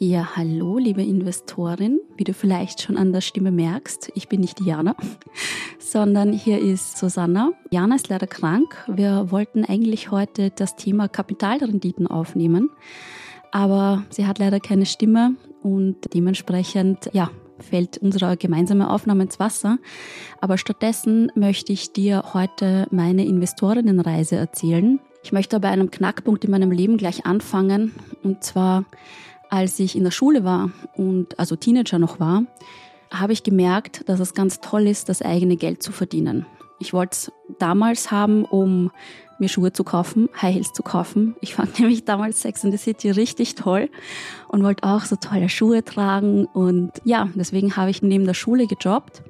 Ja, hallo, liebe Investorin. Wie du vielleicht schon an der Stimme merkst, ich bin nicht Jana, sondern hier ist Susanna. Jana ist leider krank. Wir wollten eigentlich heute das Thema Kapitalrenditen aufnehmen, aber sie hat leider keine Stimme und dementsprechend, ja, fällt unsere gemeinsame Aufnahme ins Wasser. Aber stattdessen möchte ich dir heute meine Investorinnenreise erzählen. Ich möchte bei einem Knackpunkt in meinem Leben gleich anfangen und zwar als ich in der Schule war und also Teenager noch war, habe ich gemerkt, dass es ganz toll ist, das eigene Geld zu verdienen. Ich wollte es damals haben, um mir Schuhe zu kaufen, High Heels zu kaufen. Ich fand nämlich damals Sex in the City richtig toll und wollte auch so tolle Schuhe tragen. Und ja, deswegen habe ich neben der Schule gejobbt.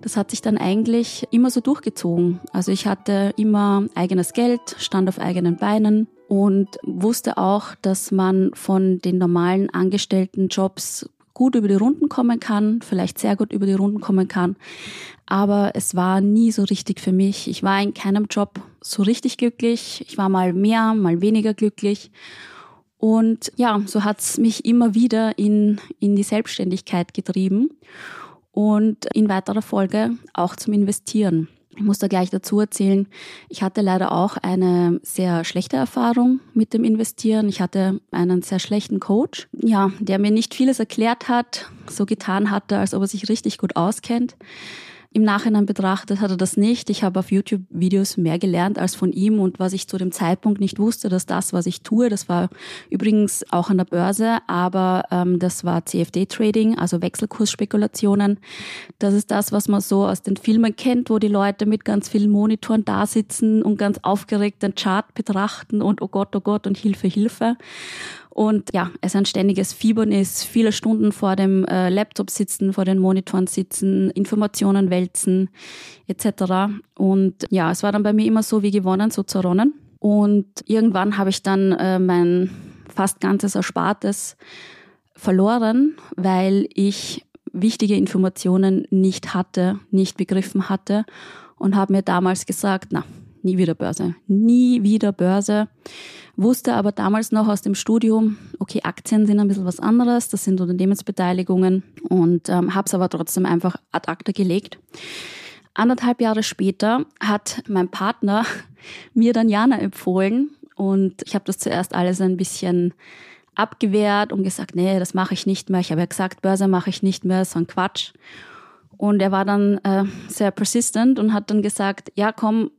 Das hat sich dann eigentlich immer so durchgezogen. Also ich hatte immer eigenes Geld, stand auf eigenen Beinen und wusste auch, dass man von den normalen Angestelltenjobs gut über die Runden kommen kann, vielleicht sehr gut über die Runden kommen kann. Aber es war nie so richtig für mich. Ich war in keinem Job so richtig glücklich. Ich war mal mehr, mal weniger glücklich. Und ja, so hat's mich immer wieder in, in die Selbstständigkeit getrieben und in weiterer Folge auch zum Investieren. Ich muss da gleich dazu erzählen, ich hatte leider auch eine sehr schlechte Erfahrung mit dem Investieren. Ich hatte einen sehr schlechten Coach, ja, der mir nicht vieles erklärt hat, so getan hatte, als ob er sich richtig gut auskennt. Im Nachhinein betrachtet hat er das nicht. Ich habe auf YouTube-Videos mehr gelernt als von ihm und was ich zu dem Zeitpunkt nicht wusste, dass das, was ich tue, das war übrigens auch an der Börse, aber ähm, das war CFD-Trading, also Wechselkursspekulationen. Das ist das, was man so aus den Filmen kennt, wo die Leute mit ganz vielen Monitoren da sitzen und ganz aufgeregt den Chart betrachten und oh Gott, oh Gott und Hilfe, Hilfe. Und ja, es ein ständiges Fiebern ist, viele Stunden vor dem äh, Laptop sitzen, vor den Monitoren sitzen, Informationen wälzen etc. Und ja, es war dann bei mir immer so wie gewonnen, so zerronnen. Und irgendwann habe ich dann äh, mein fast ganzes Erspartes verloren, weil ich wichtige Informationen nicht hatte, nicht begriffen hatte und habe mir damals gesagt, na, nie wieder Börse, nie wieder Börse. Wusste aber damals noch aus dem Studium, okay, Aktien sind ein bisschen was anderes, das sind Unternehmensbeteiligungen und ähm, habe es aber trotzdem einfach ad acta gelegt. Anderthalb Jahre später hat mein Partner mir dann Jana empfohlen und ich habe das zuerst alles ein bisschen abgewehrt und gesagt, nee, das mache ich nicht mehr. Ich habe ja gesagt, Börse mache ich nicht mehr, so ein Quatsch. Und er war dann äh, sehr persistent und hat dann gesagt, ja komm,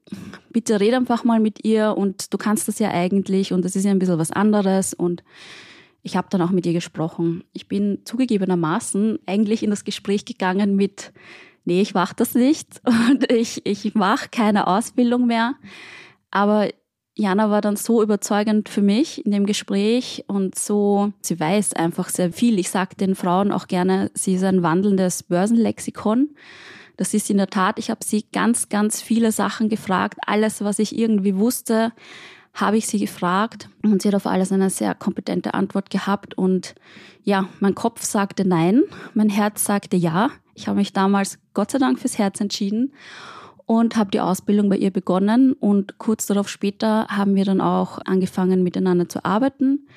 bitte red einfach mal mit ihr und du kannst das ja eigentlich und das ist ja ein bisschen was anderes. Und ich habe dann auch mit ihr gesprochen. Ich bin zugegebenermaßen eigentlich in das Gespräch gegangen mit, nee, ich mache das nicht und ich, ich mache keine Ausbildung mehr. Aber Jana war dann so überzeugend für mich in dem Gespräch und so, sie weiß einfach sehr viel. Ich sage den Frauen auch gerne, sie ist ein wandelndes Börsenlexikon. Das ist in der Tat, ich habe sie ganz, ganz viele Sachen gefragt. Alles, was ich irgendwie wusste, habe ich sie gefragt und sie hat auf alles eine sehr kompetente Antwort gehabt. Und ja, mein Kopf sagte nein, mein Herz sagte ja. Ich habe mich damals Gott sei Dank fürs Herz entschieden und habe die Ausbildung bei ihr begonnen und kurz darauf später haben wir dann auch angefangen miteinander zu arbeiten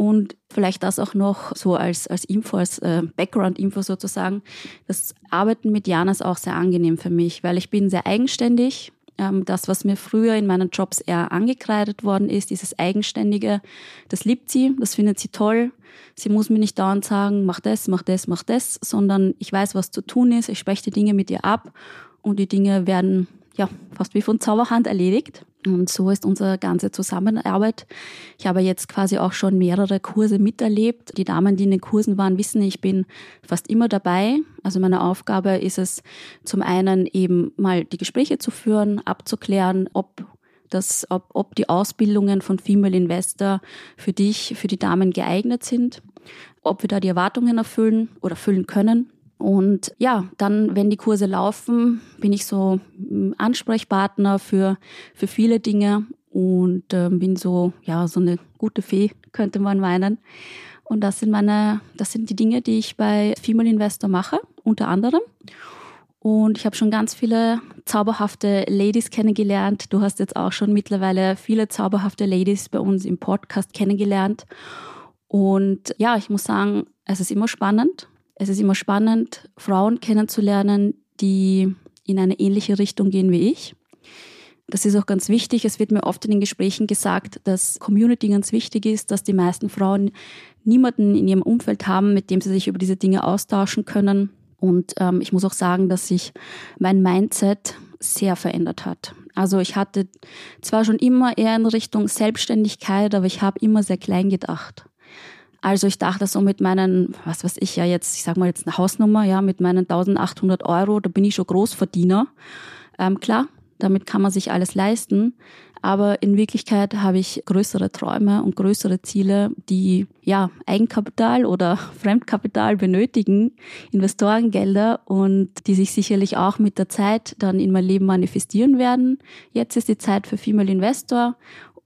und vielleicht das auch noch so als, als Info, als äh, Background-Info sozusagen. Das Arbeiten mit Jana ist auch sehr angenehm für mich, weil ich bin sehr eigenständig. Ähm, das, was mir früher in meinen Jobs eher angekreidet worden ist, dieses Eigenständige, das liebt sie, das findet sie toll. Sie muss mir nicht dauernd sagen, mach das, mach das, mach das, sondern ich weiß, was zu tun ist. Ich spreche die Dinge mit ihr ab und die Dinge werden ja fast wie von Zauberhand erledigt. Und so ist unsere ganze Zusammenarbeit. Ich habe jetzt quasi auch schon mehrere Kurse miterlebt. Die Damen, die in den Kursen waren, wissen, ich bin fast immer dabei. Also meine Aufgabe ist es zum einen eben mal die Gespräche zu führen, abzuklären, ob das, ob, ob die Ausbildungen von Female Investor für dich, für die Damen geeignet sind, ob wir da die Erwartungen erfüllen oder erfüllen können Und ja, dann, wenn die Kurse laufen, bin ich so Ansprechpartner für, für viele Dinge und äh, bin so, ja, so eine gute Fee, könnte man meinen. Und das sind meine, das sind die Dinge, die ich bei Female Investor mache, unter anderem. Und ich habe schon ganz viele zauberhafte Ladies kennengelernt. Du hast jetzt auch schon mittlerweile viele zauberhafte Ladies bei uns im Podcast kennengelernt. Und ja, ich muss sagen, es ist immer spannend. Es ist immer spannend, Frauen kennenzulernen, die in eine ähnliche Richtung gehen wie ich. Das ist auch ganz wichtig. Es wird mir oft in den Gesprächen gesagt, dass Community ganz wichtig ist, dass die meisten Frauen niemanden in ihrem Umfeld haben, mit dem sie sich über diese Dinge austauschen können. Und ähm, ich muss auch sagen, dass sich mein Mindset sehr verändert hat. Also ich hatte zwar schon immer eher in Richtung Selbstständigkeit, aber ich habe immer sehr klein gedacht. Also ich dachte so mit meinen, was weiß ich ja jetzt, ich sag mal jetzt eine Hausnummer, ja, mit meinen 1800 Euro, da bin ich schon Großverdiener. Ähm, klar, damit kann man sich alles leisten. Aber in Wirklichkeit habe ich größere Träume und größere Ziele, die ja Eigenkapital oder Fremdkapital benötigen, Investorengelder und die sich sicherlich auch mit der Zeit dann in mein Leben manifestieren werden. Jetzt ist die Zeit für Female Investor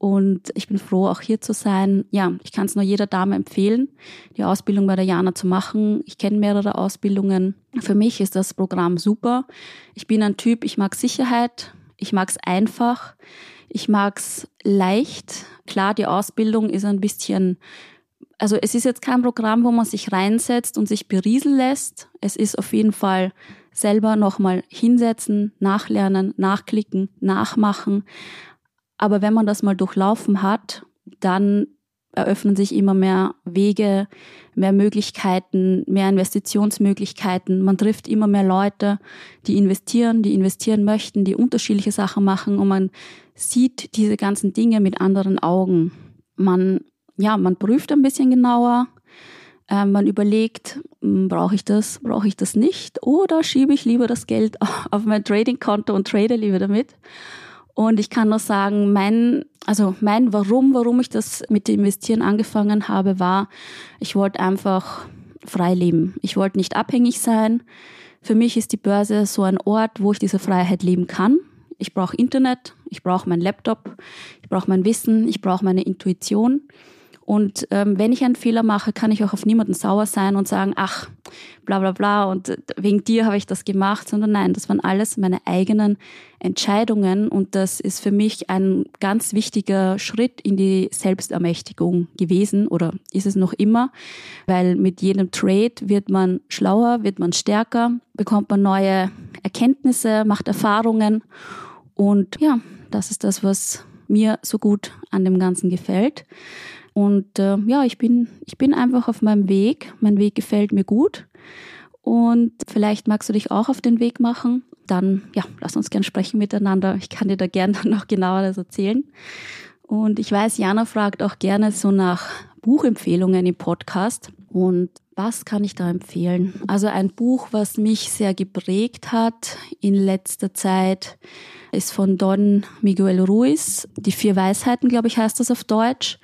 und ich bin froh, auch hier zu sein. Ja, ich kann es nur jeder Dame empfehlen, die Ausbildung bei der Jana zu machen. Ich kenne mehrere Ausbildungen. Für mich ist das Programm super. Ich bin ein Typ, ich mag Sicherheit, ich mag es einfach. Ich mag es leicht. Klar, die Ausbildung ist ein bisschen, also es ist jetzt kein Programm, wo man sich reinsetzt und sich berieseln lässt. Es ist auf jeden Fall selber nochmal hinsetzen, nachlernen, nachklicken, nachmachen. Aber wenn man das mal durchlaufen hat, dann eröffnen sich immer mehr Wege, mehr Möglichkeiten, mehr Investitionsmöglichkeiten. Man trifft immer mehr Leute, die investieren, die investieren möchten, die unterschiedliche Sachen machen und man sieht diese ganzen Dinge mit anderen Augen. Man, ja, man prüft ein bisschen genauer. Äh, man überlegt, hm, brauche ich das, brauche ich das nicht oder schiebe ich lieber das Geld auf mein Trading-Konto und trade lieber damit. Und ich kann nur sagen, mein, also mein Warum, warum ich das mit dem Investieren angefangen habe, war, ich wollte einfach frei leben. Ich wollte nicht abhängig sein. Für mich ist die Börse so ein Ort, wo ich diese Freiheit leben kann. Ich brauche Internet, ich brauche meinen Laptop, ich brauche mein Wissen, ich brauche meine Intuition. Und ähm, wenn ich einen Fehler mache, kann ich auch auf niemanden sauer sein und sagen, ach, bla bla bla und äh, wegen dir habe ich das gemacht, sondern nein, das waren alles meine eigenen Entscheidungen und das ist für mich ein ganz wichtiger Schritt in die Selbstermächtigung gewesen oder ist es noch immer, weil mit jedem Trade wird man schlauer, wird man stärker, bekommt man neue Erkenntnisse, macht Erfahrungen und ja, das ist das, was mir so gut an dem Ganzen gefällt. Und äh, ja, ich bin, ich bin einfach auf meinem Weg. Mein Weg gefällt mir gut. Und vielleicht magst du dich auch auf den Weg machen. Dann, ja, lass uns gern sprechen miteinander. Ich kann dir da gerne noch genaueres erzählen. Und ich weiß, Jana fragt auch gerne so nach Buchempfehlungen im Podcast. Und was kann ich da empfehlen? Also ein Buch, was mich sehr geprägt hat in letzter Zeit, ist von Don Miguel Ruiz. Die vier Weisheiten, glaube ich, heißt das auf Deutsch.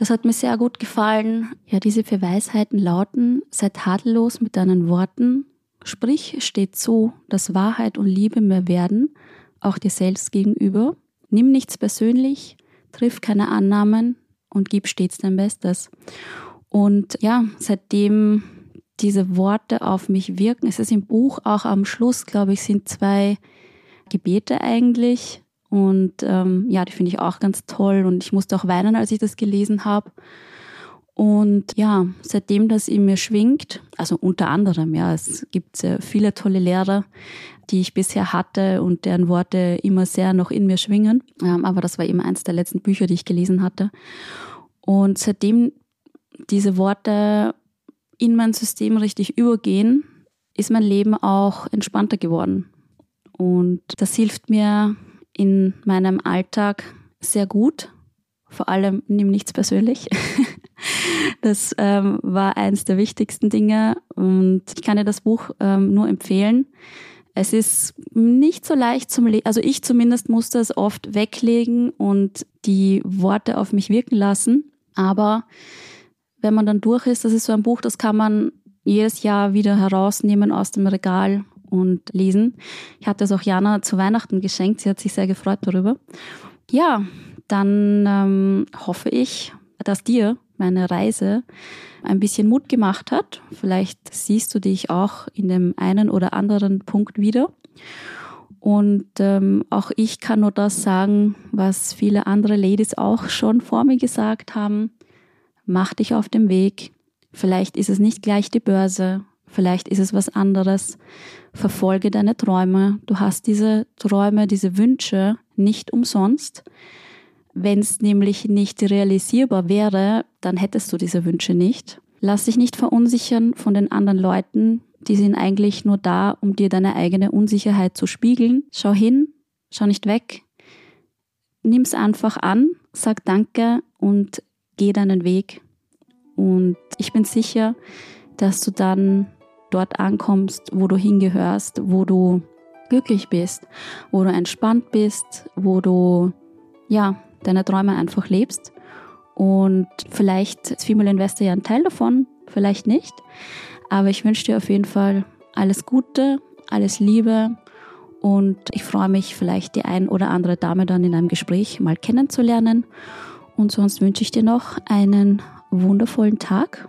Das hat mir sehr gut gefallen. Ja, diese vier Weisheiten lauten, sei tadellos mit deinen Worten, sprich, steht so, dass Wahrheit und Liebe mehr werden, auch dir selbst gegenüber. Nimm nichts persönlich, triff keine Annahmen und gib stets dein Bestes. Und ja, seitdem diese Worte auf mich wirken, es ist im Buch auch am Schluss, glaube ich, sind zwei Gebete eigentlich, und ähm, ja, die finde ich auch ganz toll. Und ich musste auch weinen, als ich das gelesen habe. Und ja, seitdem das in mir schwingt, also unter anderem, ja, es gibt sehr viele tolle Lehrer, die ich bisher hatte und deren Worte immer sehr noch in mir schwingen. Ähm, aber das war eben eins der letzten Bücher, die ich gelesen hatte. Und seitdem diese Worte in mein System richtig übergehen, ist mein Leben auch entspannter geworden. Und das hilft mir in meinem Alltag sehr gut. Vor allem nimm nichts persönlich. Das ähm, war eins der wichtigsten Dinge und ich kann dir das Buch ähm, nur empfehlen. Es ist nicht so leicht zum Lesen, also ich zumindest musste es oft weglegen und die Worte auf mich wirken lassen. Aber wenn man dann durch ist, das ist so ein Buch, das kann man jedes Jahr wieder herausnehmen aus dem Regal und lesen. Ich hatte es auch Jana zu Weihnachten geschenkt. Sie hat sich sehr gefreut darüber. Ja, dann ähm, hoffe ich, dass dir meine Reise ein bisschen Mut gemacht hat. Vielleicht siehst du dich auch in dem einen oder anderen Punkt wieder. Und ähm, auch ich kann nur das sagen, was viele andere Ladies auch schon vor mir gesagt haben. Mach dich auf den Weg. Vielleicht ist es nicht gleich die Börse. Vielleicht ist es was anderes. Verfolge deine Träume. Du hast diese Träume, diese Wünsche nicht umsonst. Wenn es nämlich nicht realisierbar wäre, dann hättest du diese Wünsche nicht. Lass dich nicht verunsichern von den anderen Leuten. Die sind eigentlich nur da, um dir deine eigene Unsicherheit zu spiegeln. Schau hin, schau nicht weg. Nimm's einfach an, sag Danke und geh deinen Weg. Und ich bin sicher, dass du dann dort ankommst, wo du hingehörst, wo du glücklich bist, wo du entspannt bist, wo du ja deine Träume einfach lebst. Und vielleicht ist Female Investor ja ein Teil davon, vielleicht nicht. Aber ich wünsche dir auf jeden Fall alles Gute, alles Liebe und ich freue mich, vielleicht die ein oder andere Dame dann in einem Gespräch mal kennenzulernen. Und sonst wünsche ich dir noch einen wundervollen Tag